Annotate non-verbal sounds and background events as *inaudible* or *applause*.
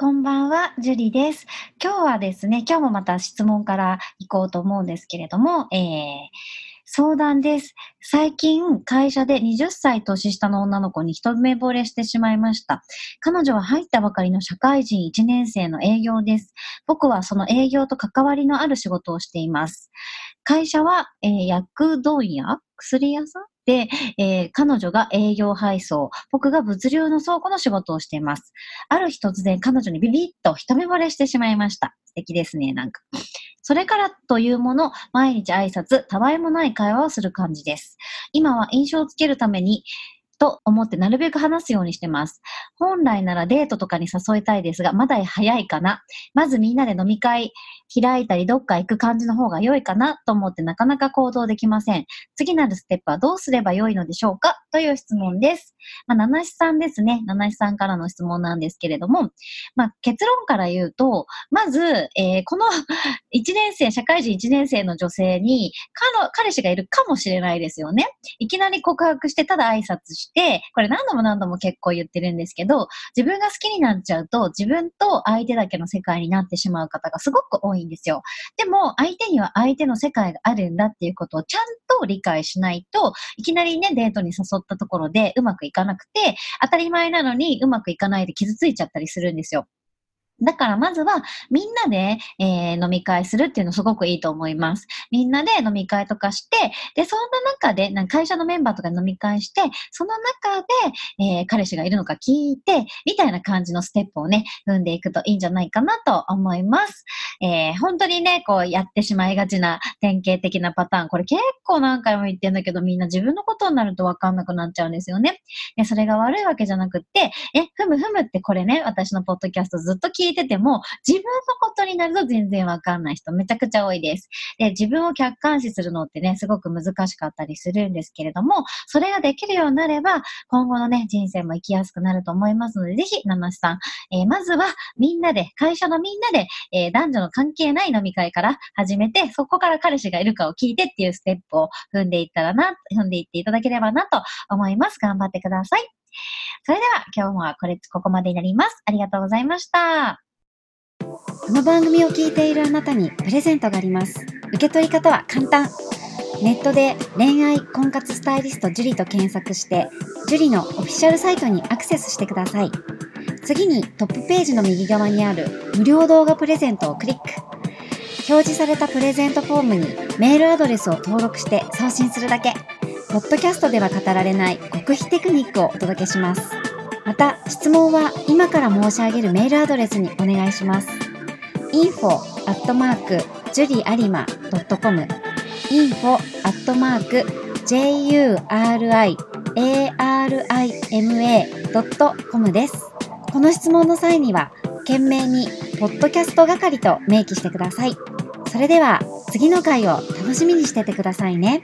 こんばんは、ジュリです。今日はですね、今日もまた質問から行こうと思うんですけれども、えー、相談です。最近、会社で20歳年下の女の子に一目惚れしてしまいました。彼女は入ったばかりの社会人1年生の営業です。僕はその営業と関わりのある仕事をしています。会社は、えー、薬問屋薬屋さんで、えー、彼女が営業配送、僕が物流の倉庫の仕事をしています。ある日突然彼女にビビッと一目惚れしてしまいました。素敵ですね、なんか。それからというもの、毎日挨拶、たわいもない会話をする感じです。今は印象をつけるために、と思ってなるべく話すようにしてます。本来ならデートとかに誘いたいですが、まだ早いかな。まずみんなで飲み会開いたりどっか行く感じの方が良いかなと思ってなかなか行動できません。次なるステップはどうすれば良いのでしょうか？という質問です。まあ、七七さんですね。七七さんからの質問なんですけれども、まあ、結論から言うと、まず、えー、この *laughs* 1年生、社会人1年生の女性に、彼氏がいるかもしれないですよね。いきなり告白して、ただ挨拶して、これ何度も何度も結構言ってるんですけど、自分が好きになっちゃうと、自分と相手だけの世界になってしまう方がすごく多いんですよ。でも、相手には相手の世界があるんだっていうことをちゃんと理解しないと、いきなりね、デートに誘ったところでうまくいかなくて、当たり前なのにうまくいかないで傷ついちゃったりするんですよ。だからまずはみんなで、えー、飲み会するっていうのすごくいいと思います。みんなで飲み会とかして、で、そんな中で、なんか会社のメンバーとか飲み会して、その中で、えー、彼氏がいるのか聞いて、みたいな感じのステップをね、踏んでいくといいんじゃないかなと思います。えー、本当にね、こうやってしまいがちな典型的なパターン。これ結構何回も言ってんだけど、みんな自分のことになるとわかんなくなっちゃうんですよね。でそれが悪いわけじゃなくって、え、ふむふむってこれね、私のポッドキャストずっと聞いいてても、自分のことになると全然わかんない人めちゃくちゃ多いです。で、自分を客観視するのってね、すごく難しかったりするんですけれども、それができるようになれば、今後のね、人生も生きやすくなると思いますので、ぜひ、ナナシさん、えー、まずはみんなで、会社のみんなで、えー、男女の関係ない飲み会から始めて、そこから彼氏がいるかを聞いてっていうステップを踏んでいったらな、踏んでいっていただければなと思います。頑張ってください。それでは今日もこれ、ここまでになります。ありがとうございました。この番組を聞いているあなたにプレゼントがあります。受け取り方は簡単。ネットで恋愛婚活スタイリスト樹里と検索して、樹里のオフィシャルサイトにアクセスしてください。次にトップページの右側にある無料動画プレゼントをクリック。表示されたプレゼントフォームにメールアドレスを登録して送信するだけ。ポッドキャストでは語られない極秘テクニックをお届けします。また、質問は今から申し上げるメールアドレスにお願いします。info.juriarima.com info.juriarima.com です。この質問の際には、懸命に、ポッドキャスト係と明記してください。それでは、次の回を楽しみにしててくださいね。